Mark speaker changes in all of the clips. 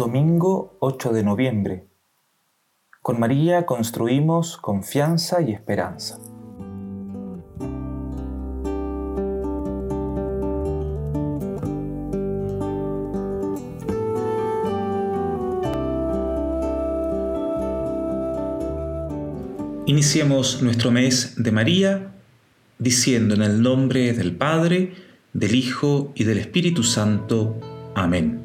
Speaker 1: Domingo 8 de noviembre. Con María construimos confianza y esperanza. Iniciemos nuestro mes de María diciendo en el nombre del Padre, del Hijo y del Espíritu Santo. Amén.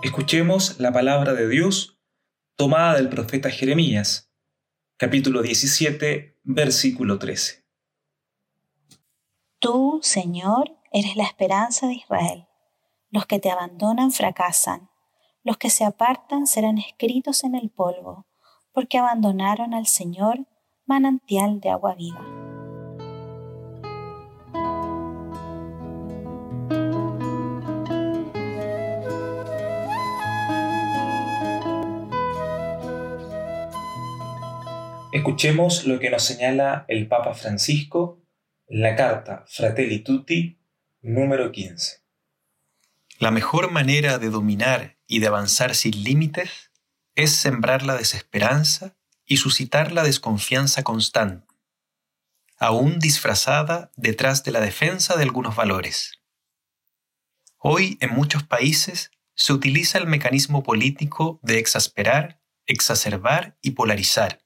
Speaker 1: Escuchemos la palabra de Dios tomada del profeta Jeremías, capítulo 17, versículo 13.
Speaker 2: Tú, Señor, eres la esperanza de Israel. Los que te abandonan fracasan. Los que se apartan serán escritos en el polvo, porque abandonaron al Señor, manantial de agua viva.
Speaker 1: Escuchemos lo que nos señala el Papa Francisco en la carta Fratelli Tutti número 15.
Speaker 3: La mejor manera de dominar y de avanzar sin límites es sembrar la desesperanza y suscitar la desconfianza constante, aún disfrazada detrás de la defensa de algunos valores. Hoy en muchos países se utiliza el mecanismo político de exasperar, exacerbar y polarizar.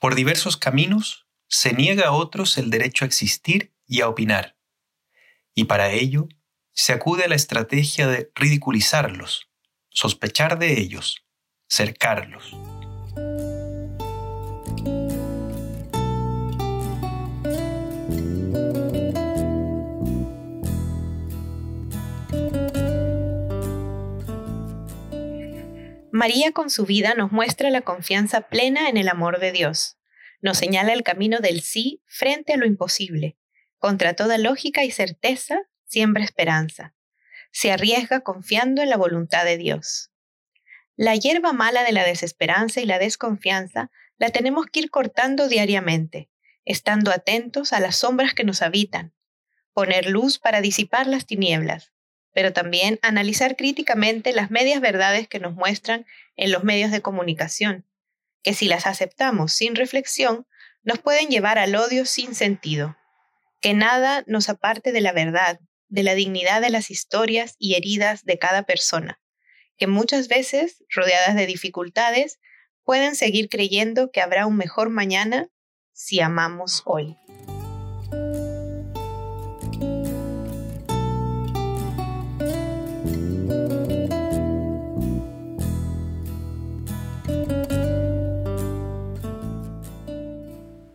Speaker 3: Por diversos caminos se niega a otros el derecho a existir y a opinar, y para ello se acude a la estrategia de ridiculizarlos, sospechar de ellos, cercarlos.
Speaker 4: María con su vida nos muestra la confianza plena en el amor de Dios. Nos señala el camino del sí frente a lo imposible. Contra toda lógica y certeza, siembra esperanza. Se arriesga confiando en la voluntad de Dios. La hierba mala de la desesperanza y la desconfianza la tenemos que ir cortando diariamente, estando atentos a las sombras que nos habitan, poner luz para disipar las tinieblas, pero también analizar críticamente las medias verdades que nos muestran en los medios de comunicación, que si las aceptamos sin reflexión, nos pueden llevar al odio sin sentido. Que nada nos aparte de la verdad, de la dignidad de las historias y heridas de cada persona, que muchas veces, rodeadas de dificultades, pueden seguir creyendo que habrá un mejor mañana si amamos hoy.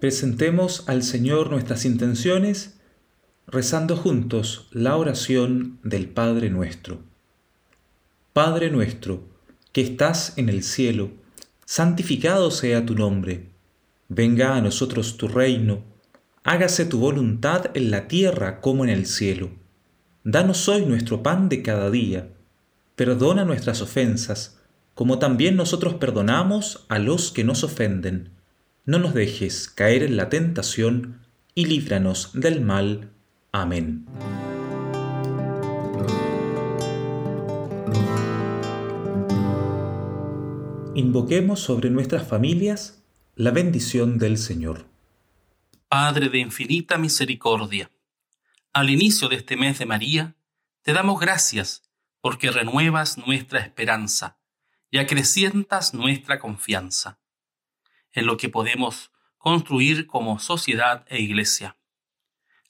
Speaker 1: Presentemos al Señor nuestras intenciones rezando juntos la oración del Padre nuestro. Padre nuestro, que estás en el cielo, santificado sea tu nombre. Venga a nosotros tu reino, hágase tu voluntad en la tierra como en el cielo. Danos hoy nuestro pan de cada día. Perdona nuestras ofensas, como también nosotros perdonamos a los que nos ofenden no nos dejes caer en la tentación, y líbranos del mal. Amén. Invoquemos sobre nuestras familias la bendición del Señor.
Speaker 5: Padre de infinita misericordia, al inicio de este mes de María, te damos gracias porque renuevas nuestra esperanza y acrecientas nuestra confianza en lo que podemos construir como sociedad e iglesia.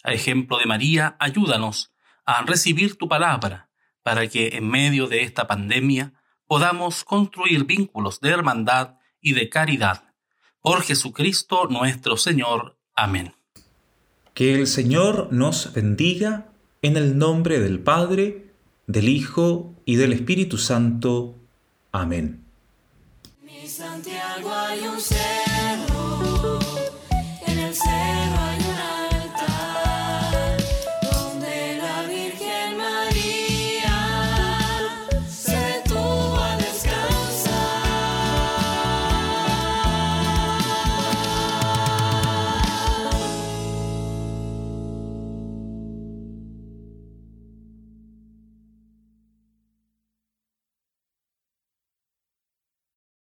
Speaker 5: A ejemplo de María, ayúdanos a recibir tu palabra para que en medio de esta pandemia podamos construir vínculos de hermandad y de caridad. Por Jesucristo nuestro Señor. Amén.
Speaker 1: Que el Señor nos bendiga en el nombre del Padre, del Hijo y del Espíritu Santo. Amén. Santiago hay un ser.